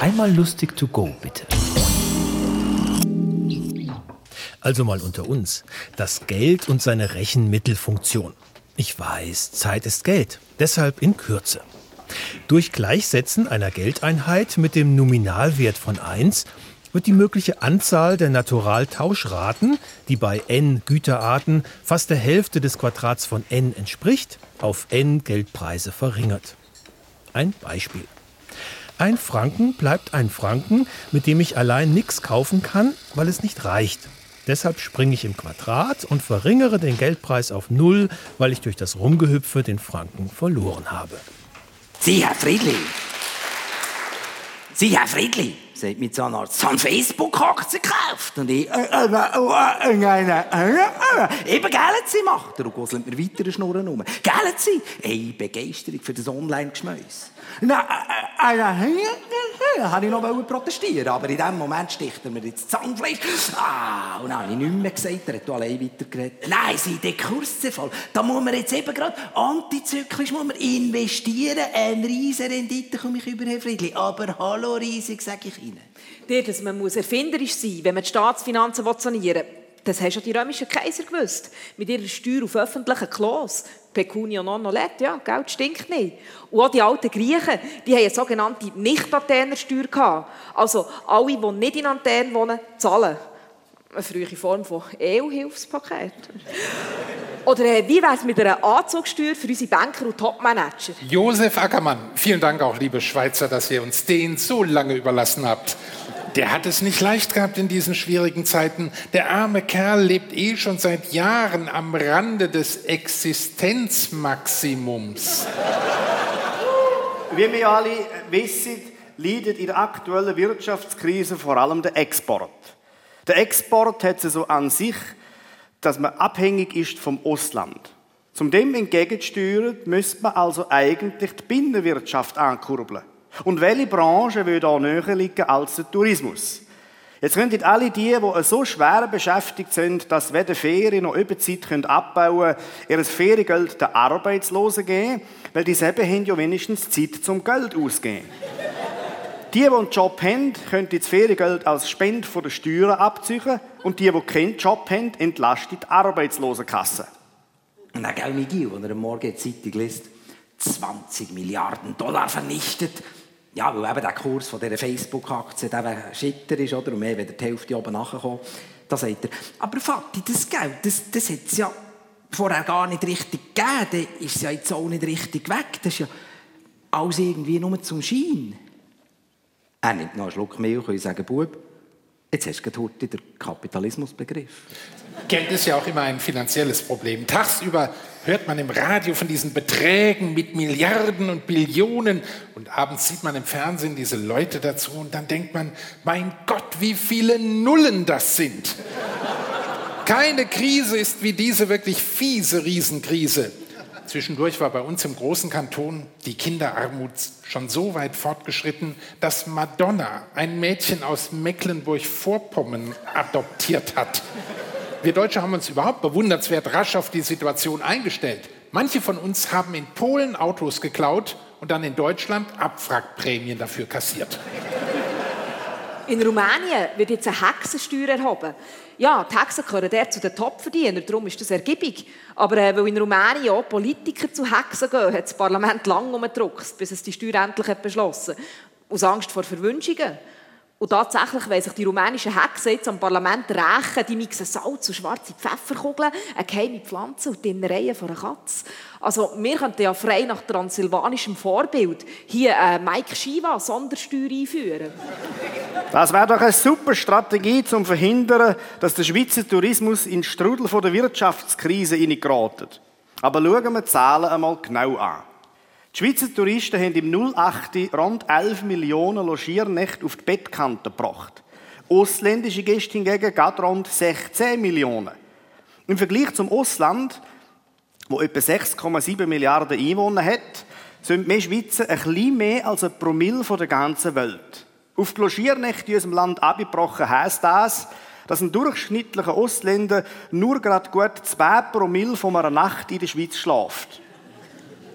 Einmal lustig to go, bitte. Also mal unter uns. Das Geld und seine Rechenmittelfunktion. Ich weiß, Zeit ist Geld. Deshalb in Kürze. Durch Gleichsetzen einer Geldeinheit mit dem Nominalwert von 1 wird die mögliche Anzahl der Naturaltauschraten, die bei n Güterarten fast der Hälfte des Quadrats von n entspricht, auf n Geldpreise verringert. Ein Beispiel. Ein Franken bleibt ein Franken, mit dem ich allein nichts kaufen kann, weil es nicht reicht. Deshalb springe ich im Quadrat und verringere den Geldpreis auf Null, weil ich durch das Rumgehüpfe den Franken verloren habe. Sie, Herr Friedli. Sie, Herr Friedli, sagt mein Zahnarzt, haben Facebook-Aktien gekauft. Und ich, äh, äh, äh, äh, äh, eben, gell Sie, macht er. Und gosselt mir weitere Schnurren um. Gell Sie? Ey, Begeisterung für das Online-Geschmäus. Na, äh, äh, äh, habe ich noch protestieren aber in dem Moment sticht er mir ins Zahnfleisch. Ah, und dann habe ich nichts mehr gesagt, er hat allein weitergeredet. Nein, sie der Kurszerfall. Da muss man jetzt eben gerade antizyklisch muss man investieren. Eine riesige Rendite komme ich über, Herr Friedli. Aber hallo riesig, sage ich Ihnen. Dir, dass man muss erfinderisch sein muss, wenn man die Staatsfinanzen sanieren will. Das haben schon die römischen Kaiser gewusst. Mit ihrer Steuer auf öffentlichen Klos. Pecunia non olet, ja, Geld stinkt nicht. Und auch die alten Griechen, die haben eine sogenannte Nicht-Antennersteuer gehabt. Also alle, die nicht in Antennen wohnen, zahlen. Eine frühe Form von EU-Hilfspaket. Oder äh, wie wäre es mit einer Anzugssteuer für unsere Banker und Topmanager? Josef Ackermann, vielen Dank auch, liebe Schweizer, dass ihr uns den so lange überlassen habt. Der hat es nicht leicht gehabt in diesen schwierigen Zeiten. Der arme Kerl lebt eh schon seit Jahren am Rande des Existenzmaximums. Wie wir alle wissen, leidet in der aktuellen Wirtschaftskrise vor allem der Export. Der Export hat es so an sich, dass man abhängig ist vom Ausland. Zum dem entgegenzusteuern, müsste man also eigentlich die Binnenwirtschaft ankurbeln. Und welche Branche würde da näher liegen als der Tourismus? Jetzt könnten alle die, die so schwer beschäftigt sind, dass weder Ferien noch Überzeit abbauen können, ihr Feriengeld den Arbeitslosen geben, weil die selber haben ja wenigstens Zeit zum Geld ausgeben. Die, die einen Job haben, können das Feriengeld als Spende von den Steuern abziehen und die, die keinen Job haben, entlasten die Arbeitslosenkasse. Dann gell, Miguel, wenn er Morgen die Zeitung liest, 20 Milliarden Dollar vernichtet ja, weil eben der Kurs von dieser Facebook-Aktie der schitter ist, oder? Und mehr wenn die Hälfte oben nachkommt. Da sagt er, aber Vati, das Geld, das, das hat es ja vorher gar nicht richtig gegeben. Dann ist ja jetzt auch nicht richtig weg. Das ist ja alles irgendwie nur zum Schein. Er nimmt noch einen Schluck Milch und sagt, Bub, jetzt hast du heute den Kapitalismusbegriff. Geld ist ja auch immer ein finanzielles Problem. Tagsüber hört man im Radio von diesen Beträgen mit Milliarden und Billionen und abends sieht man im Fernsehen diese Leute dazu und dann denkt man, mein Gott, wie viele Nullen das sind. Keine Krise ist wie diese wirklich fiese Riesenkrise. Zwischendurch war bei uns im großen Kanton die Kinderarmut schon so weit fortgeschritten, dass Madonna ein Mädchen aus Mecklenburg-Vorpommern adoptiert hat. Wir Deutsche haben uns überhaupt bewundernswert rasch auf die Situation eingestellt. Manche von uns haben in Polen Autos geklaut und dann in Deutschland Abwrackprämien dafür kassiert. In Rumänien wird jetzt eine Hexensteuer erhoben. Ja, die Hexen gehören der zu den Topverdienern, darum ist das ergiebig. Aber äh, weil in Rumänien auch Politiker zu Hexen gehen, hat das Parlament lange umgedruckt, bis es die Steuer endlich hat beschlossen. Aus Angst vor Verwünschungen. Und tatsächlich wollen sich die rumänischen Hexen jetzt am Parlament rächen. Die mixen Salz und schwarze Pfefferkugeln, eine geheime Pflanze und die Innereien von einer Katze. Also wir könnten ja frei nach transsilvanischem Vorbild hier äh, Mike Shiva Sondersteuer einführen. Das wäre doch eine super Strategie, um zu verhindern, dass der Schweizer Tourismus in den Strudel der Wirtschaftskrise gerät. Aber schauen wir die Zahlen einmal genau an. Schweizer Touristen haben im 08 rund 11 Millionen Logiernächte auf die Bettkante gebracht. Ausländische Gäste hingegen gerade rund 16 Millionen. Im Vergleich zum Ausland, wo etwa 6,7 Milliarden Einwohner hat, sind wir Schweizer ein bisschen mehr als ein Promille der ganzen Welt. Auf die Logiernächte in unserem Land abgebrochen heisst das, dass ein durchschnittlicher Ausländer nur gerade gut 2 Promille von einer Nacht in der Schweiz schläft.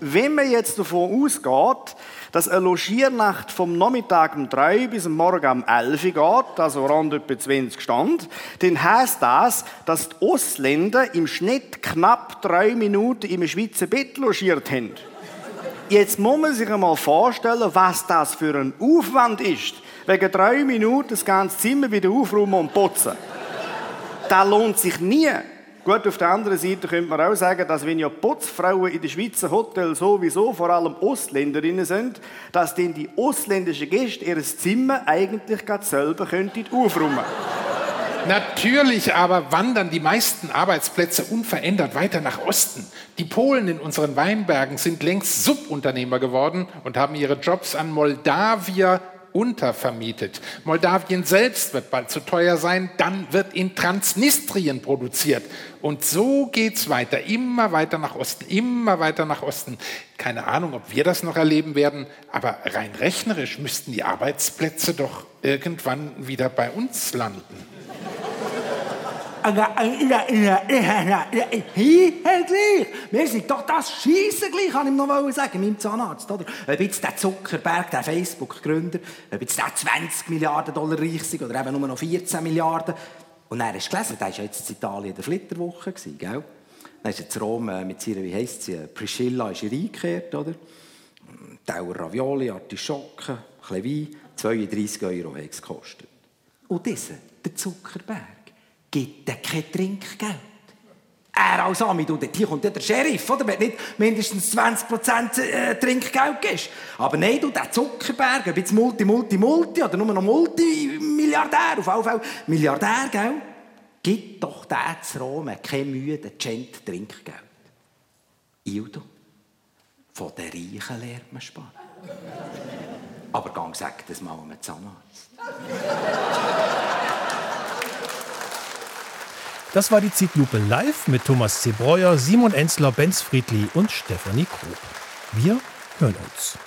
Wenn man jetzt davon ausgeht, dass eine Logiernacht vom Nachmittag um 3 bis am Morgen um 11 geht, also rund etwa 20 Stunden, dann heisst das, dass die Ausländer im Schnitt knapp drei Minuten im Schweizer Bett logiert haben. Jetzt muss man sich einmal vorstellen, was das für ein Aufwand ist. Wegen drei Minuten das ganze Zimmer wieder aufräumen und putzen. Das lohnt sich nie. Gut, auf der anderen Seite könnte man auch sagen, dass wenn ja Putzfrauen in den Schweizer Hotels sowieso vor allem Ostländerinnen sind, dass dann die ausländischen Gäste ihr Zimmer eigentlich gerade selber könnten aufräumen Natürlich aber wandern die meisten Arbeitsplätze unverändert weiter nach Osten. Die Polen in unseren Weinbergen sind längst Subunternehmer geworden und haben ihre Jobs an Moldawier untervermietet. Moldawien selbst wird bald zu teuer sein, dann wird in Transnistrien produziert. Und so geht's weiter, immer weiter nach Osten, immer weiter nach Osten. Keine Ahnung, ob wir das noch erleben werden, aber rein rechnerisch müssten die Arbeitsplätze doch irgendwann wieder bei uns landen. Hier Wir sind doch das Scheissen gleich, kann ich noch sagen, meinem Zahnarzt. Oder? Ob jetzt der Zuckerberg, der Facebook-Gründer, ob jetzt der 20 Milliarden Dollar reich ist oder eben nur noch 14 Milliarden. Und dann hast du gelesen, der war ja jetzt in Italien in der Flitterwoche, gell? Dann ist jetzt Rom äh, mit ihrer, wie heisst sie, Priscilla ist hier eingekehrt, oder? Tauer Ravioli, Artischocken, ein Wein, 32 Euro hat es gekostet. Und dieser, der Zuckerberg, gibt er kein Trinkgeld. Er als Amid, und hier kommt ja der Sheriff, oder? Wenn nicht mindestens 20% äh, Trinkgeld gibst. Aber nein, du, der Zuckerberg, ob jetzt Multi, Multi, Multi oder nur noch Multimilliardär, auf jeden Fall Milliardär, gell? Gibt doch der zu Rom keine Mühe, der Cent Trinkgeld. Ildo, von den Reichen lernt man sparen. Aber gang sag das mal einem Zahnarzt. Das war die Zeitlupe live mit Thomas Zebreuer, Simon Enzler, Benz Friedli und Stefanie Krob. Wir hören uns.